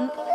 um,